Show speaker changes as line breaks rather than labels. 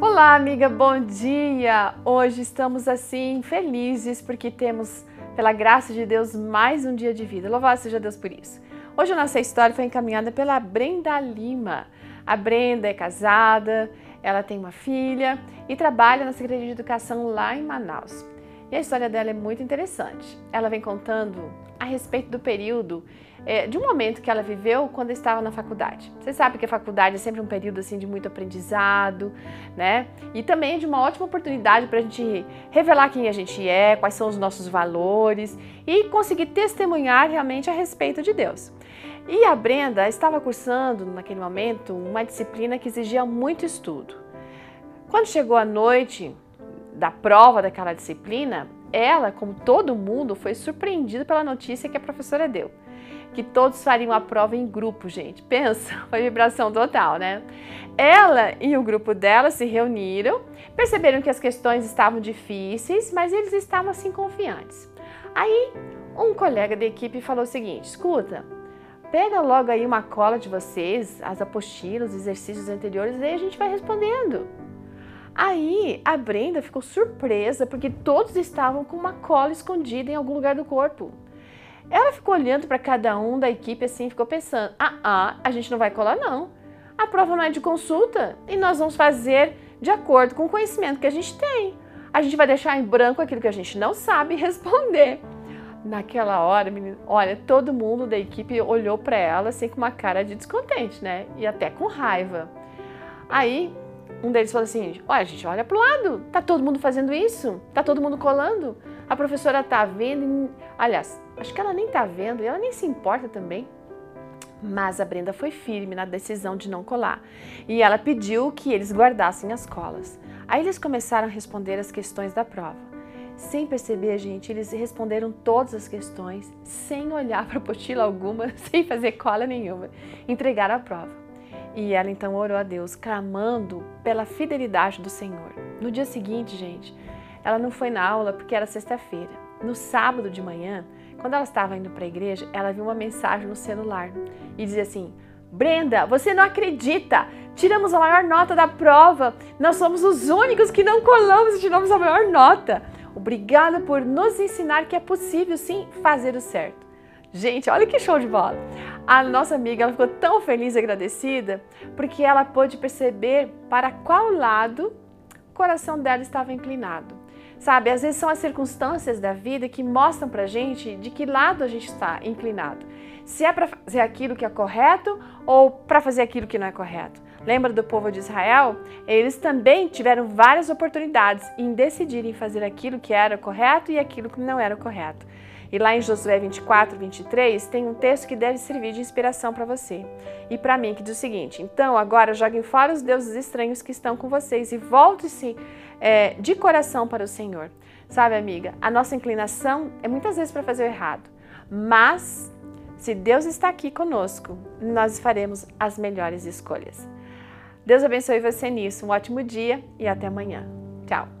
Olá, amiga, bom dia! Hoje estamos assim felizes porque temos, pela graça de Deus, mais um dia de vida. Louvado seja Deus por isso. Hoje a nossa história foi encaminhada pela Brenda Lima. A Brenda é casada, ela tem uma filha e trabalha na Secretaria de Educação lá em Manaus. E a história dela é muito interessante. Ela vem contando respeito do período, é, de um momento que ela viveu quando estava na faculdade. Você sabe que a faculdade é sempre um período assim de muito aprendizado, né? E também é de uma ótima oportunidade para a gente revelar quem a gente é, quais são os nossos valores e conseguir testemunhar realmente a respeito de Deus. E a Brenda estava cursando naquele momento uma disciplina que exigia muito estudo. Quando chegou a noite, da prova daquela disciplina, ela, como todo mundo, foi surpreendida pela notícia que a professora deu. Que todos fariam a prova em grupo, gente. Pensa, foi vibração total, né? Ela e o grupo dela se reuniram, perceberam que as questões estavam difíceis, mas eles estavam assim confiantes. Aí, um colega da equipe falou o seguinte: escuta, pega logo aí uma cola de vocês, as apostilas, os exercícios anteriores, e aí a gente vai respondendo. Aí a Brenda ficou surpresa porque todos estavam com uma cola escondida em algum lugar do corpo. Ela ficou olhando para cada um da equipe assim, ficou pensando: ah, ah, a gente não vai colar não. A prova não é de consulta e nós vamos fazer de acordo com o conhecimento que a gente tem. A gente vai deixar em branco aquilo que a gente não sabe responder. Naquela hora, menina, olha, todo mundo da equipe olhou para ela assim com uma cara de descontente, né? E até com raiva. Aí um deles falou assim: Olha, gente, olha pro lado, tá todo mundo fazendo isso? Tá todo mundo colando? A professora tá vendo, aliás, acho que ela nem tá vendo, e ela nem se importa também. Mas a Brenda foi firme na decisão de não colar e ela pediu que eles guardassem as colas. Aí eles começaram a responder as questões da prova. Sem perceber, gente, eles responderam todas as questões, sem olhar para apostila alguma, sem fazer cola nenhuma. Entregaram a prova. E ela então orou a Deus, clamando pela fidelidade do Senhor. No dia seguinte, gente, ela não foi na aula porque era sexta-feira. No sábado de manhã, quando ela estava indo para a igreja, ela viu uma mensagem no celular e dizia assim: Brenda, você não acredita! Tiramos a maior nota da prova. Nós somos os únicos que não colamos e tiramos a maior nota. Obrigada por nos ensinar que é possível sim fazer o certo. Gente, olha que show de bola! A nossa amiga ela ficou tão feliz e agradecida porque ela pôde perceber para qual lado o coração dela estava inclinado. Sabe, às vezes são as circunstâncias da vida que mostram pra gente de que lado a gente está inclinado. Se é para fazer aquilo que é correto ou para fazer aquilo que não é correto. Lembra do povo de Israel? Eles também tiveram várias oportunidades em decidirem fazer aquilo que era correto e aquilo que não era correto. E lá em Josué 24, 23, tem um texto que deve servir de inspiração para você e para mim, que diz o seguinte: Então agora joguem fora os deuses estranhos que estão com vocês e volte-se é, de coração para o Senhor. Sabe, amiga, a nossa inclinação é muitas vezes para fazer o errado, mas se Deus está aqui conosco, nós faremos as melhores escolhas. Deus abençoe você nisso. Um ótimo dia e até amanhã. Tchau.